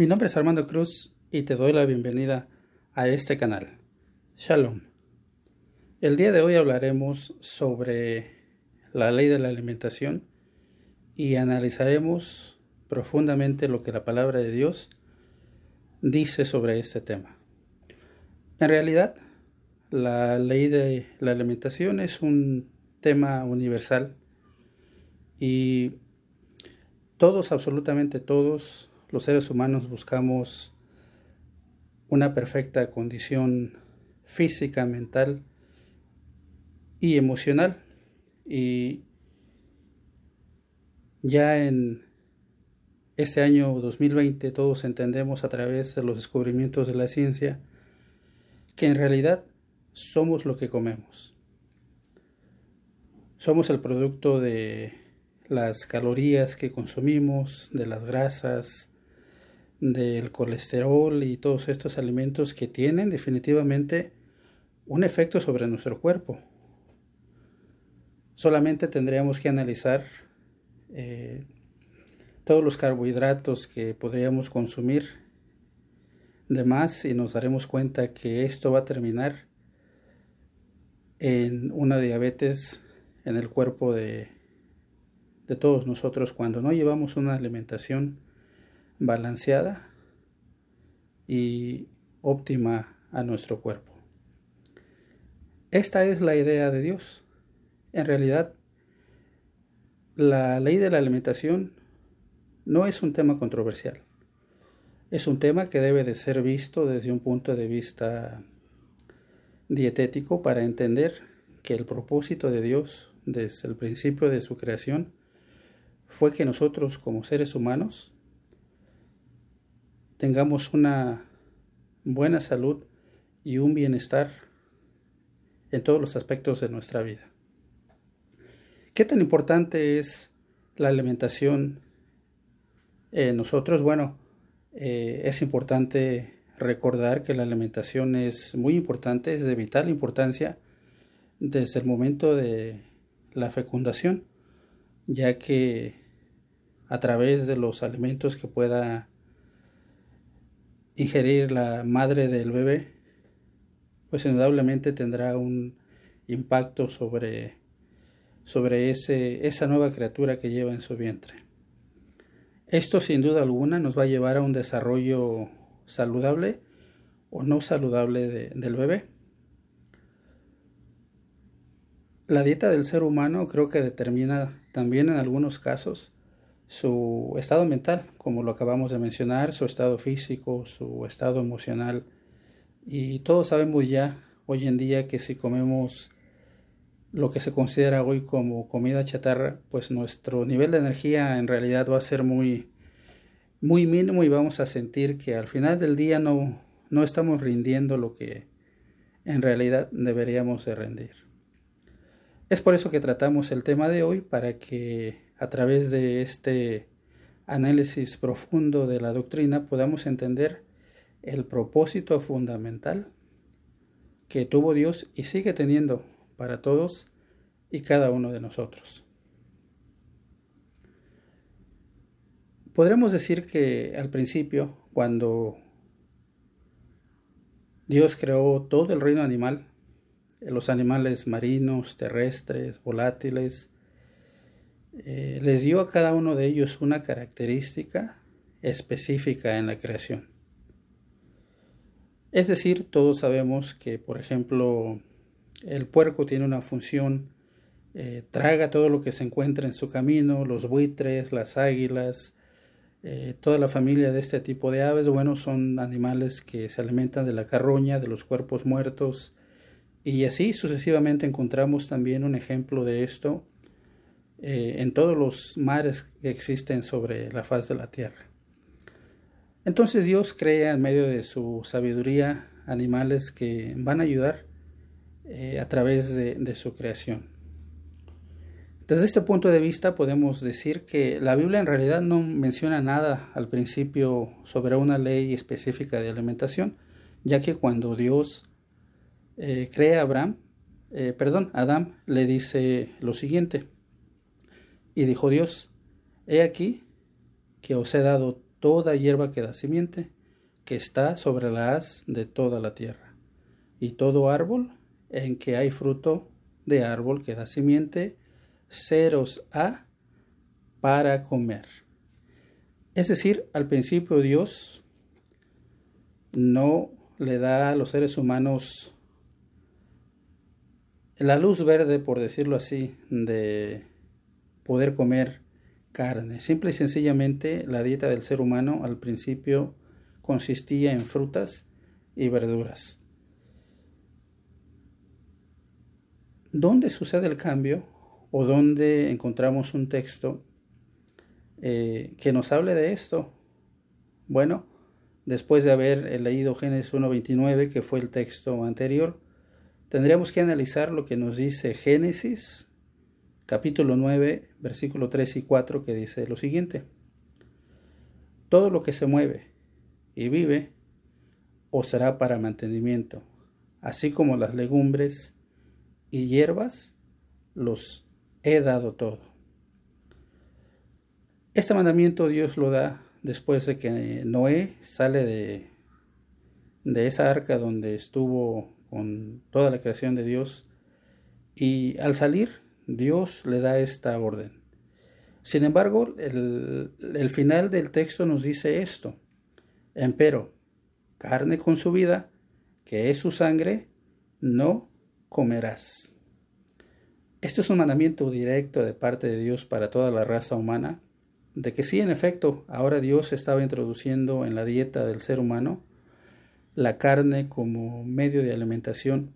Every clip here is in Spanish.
Mi nombre es Armando Cruz y te doy la bienvenida a este canal. Shalom. El día de hoy hablaremos sobre la ley de la alimentación y analizaremos profundamente lo que la palabra de Dios dice sobre este tema. En realidad, la ley de la alimentación es un tema universal y todos, absolutamente todos, los seres humanos buscamos una perfecta condición física, mental y emocional. Y ya en este año 2020 todos entendemos a través de los descubrimientos de la ciencia que en realidad somos lo que comemos. Somos el producto de las calorías que consumimos, de las grasas, del colesterol y todos estos alimentos que tienen definitivamente un efecto sobre nuestro cuerpo. Solamente tendríamos que analizar eh, todos los carbohidratos que podríamos consumir de más y nos daremos cuenta que esto va a terminar en una diabetes en el cuerpo de, de todos nosotros cuando no llevamos una alimentación balanceada y óptima a nuestro cuerpo. Esta es la idea de Dios. En realidad, la ley de la alimentación no es un tema controversial. Es un tema que debe de ser visto desde un punto de vista dietético para entender que el propósito de Dios desde el principio de su creación fue que nosotros como seres humanos tengamos una buena salud y un bienestar en todos los aspectos de nuestra vida. ¿Qué tan importante es la alimentación en nosotros? Bueno, eh, es importante recordar que la alimentación es muy importante, es de vital importancia desde el momento de la fecundación, ya que a través de los alimentos que pueda ingerir la madre del bebé, pues indudablemente tendrá un impacto sobre, sobre ese, esa nueva criatura que lleva en su vientre. Esto sin duda alguna nos va a llevar a un desarrollo saludable o no saludable del bebé. La dieta del ser humano creo que determina también en algunos casos su estado mental, como lo acabamos de mencionar, su estado físico, su estado emocional. Y todos sabemos ya hoy en día que si comemos lo que se considera hoy como comida chatarra, pues nuestro nivel de energía en realidad va a ser muy, muy mínimo y vamos a sentir que al final del día no, no estamos rindiendo lo que en realidad deberíamos de rendir. Es por eso que tratamos el tema de hoy para que a través de este análisis profundo de la doctrina podamos entender el propósito fundamental que tuvo Dios y sigue teniendo para todos y cada uno de nosotros. Podremos decir que al principio, cuando Dios creó todo el reino animal, los animales marinos, terrestres, volátiles, eh, les dio a cada uno de ellos una característica específica en la creación. Es decir, todos sabemos que, por ejemplo, el puerco tiene una función, eh, traga todo lo que se encuentra en su camino, los buitres, las águilas, eh, toda la familia de este tipo de aves, bueno, son animales que se alimentan de la carroña, de los cuerpos muertos, y así sucesivamente encontramos también un ejemplo de esto eh, en todos los mares que existen sobre la faz de la tierra. Entonces Dios crea en medio de su sabiduría animales que van a ayudar eh, a través de, su creación. Desde este punto de vista podemos decir que la Biblia en realidad no menciona nada al principio sobre una ley específica de alimentación, ya que cuando Dios eh, crea a Abraham, perdón, Adán le dice lo siguiente, y dijo Dios, he aquí que os he dado toda hierba que da simiente, que está sobre la haz de toda la tierra, y todo árbol en que hay fruto de árbol que da simiente, ceros a para comer. Es decir, al principio Dios no le da a los seres humanos la luz verde, por decirlo así, de poder comer carne. Simple y sencillamente la dieta del ser humano al principio consistía en frutas y verduras. ¿Dónde sucede el cambio o dónde encontramos un texto eh, que nos hable de esto? Bueno, después de haber leído Génesis 1.29, que fue el texto anterior, tendríamos que analizar lo que nos dice Génesis capítulo 9, versículo 3 y 4, que dice lo siguiente. Todo lo que se mueve y vive os será para mantenimiento, así como las legumbres y hierbas los he dado todo. Este mandamiento Dios lo da después de que Noé sale de, de esa arca donde estuvo con toda la creación de Dios y al salir Dios le da esta orden. Sin embargo, el, final del texto nos dice esto. Empero, carne con su vida, que es su sangre, no comerás. Esto es un mandamiento directo de parte de Dios para toda la raza humana, de que sí, en efecto, ahora Dios estaba introduciendo en la dieta del ser humano la carne como medio de alimentación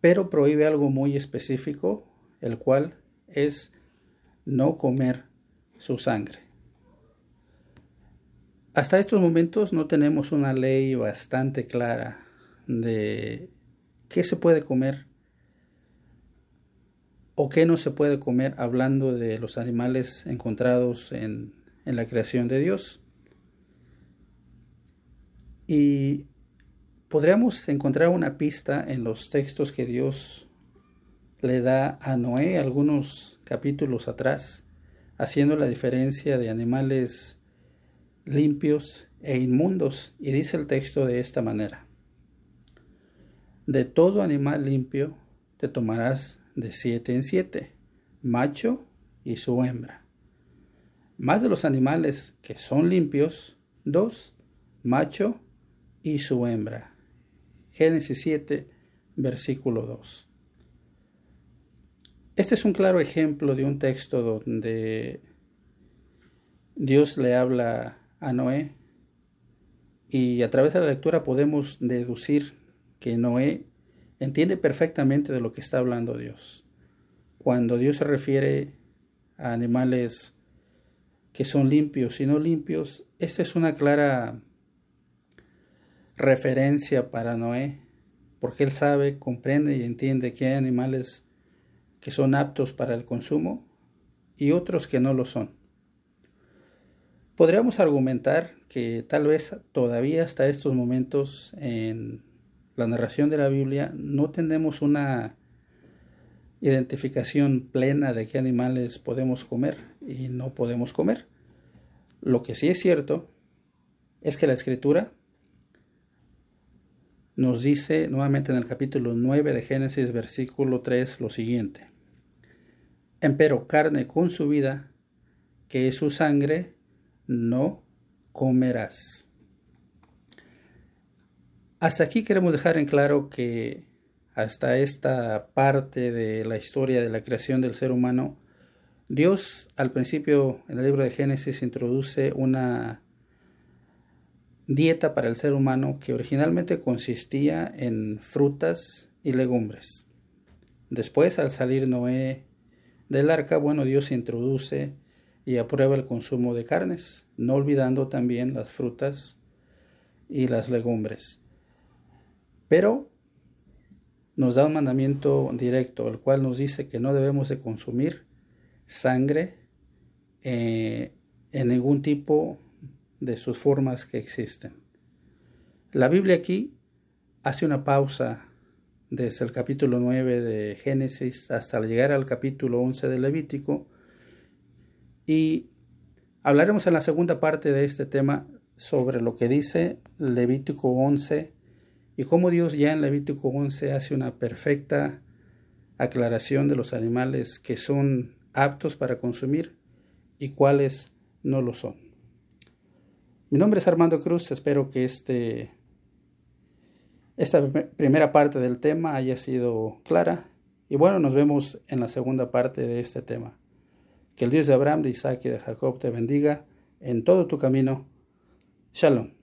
pero prohíbe algo muy específico, el cual es no comer su sangre. Hasta estos momentos no tenemos una ley bastante clara de qué se puede comer o qué no se puede comer hablando de los animales encontrados en, en la creación de Dios. Y podríamos encontrar una pista en los textos que Dios le da a Noé algunos capítulos atrás, haciendo la diferencia de animales limpios e inmundos. Y dice el texto de esta manera. De todo animal limpio te tomarás de siete en siete, macho y su hembra. Más de los animales que son limpios, dos, macho y su hembra. Génesis 7, versículo 2. Este es un claro ejemplo de un texto donde Dios le habla a Noé y a través de la lectura podemos deducir que Noé entiende perfectamente de lo que está hablando Dios. Cuando Dios se refiere a animales que son limpios y no limpios, esta es una clara referencia para Noé, porque él sabe, comprende y entiende que hay animales que son aptos para el consumo y otros que no lo son. Podríamos argumentar que tal vez todavía hasta estos momentos en la narración de la Biblia no tenemos una identificación plena de qué animales podemos comer y no podemos comer. Lo que sí es cierto es que la escritura nos dice nuevamente en el capítulo 9 de Génesis, versículo 3, lo siguiente. Empero carne con su vida, que es su sangre, no comerás. Hasta aquí queremos dejar en claro que hasta esta parte de la historia de la creación del ser humano, Dios al principio en el libro de Génesis introduce una dieta para el ser humano que originalmente consistía en frutas y legumbres. Después, al salir Noé del arca, bueno, Dios introduce y aprueba el consumo de carnes, no olvidando también las frutas y las legumbres. Pero nos da un mandamiento directo, el cual nos dice que no debemos de consumir sangre eh, en ningún tipo de sus formas que existen. La Biblia aquí hace una pausa desde el capítulo 9 de Génesis hasta llegar al capítulo 11 de Levítico y Hablaremos en la segunda parte de este tema sobre lo que dice Levítico 11 y cómo Dios ya en Levítico 11 hace una perfecta aclaración de los animales que son aptos para consumir y cuáles no lo son. Mi nombre es Armando Cruz, espero que este, esta primera parte del tema haya sido clara y bueno, nos vemos en la segunda parte de este tema. Que el Dios de Abraham, de Isaac y de Jacob te bendiga en todo tu camino. Shalom.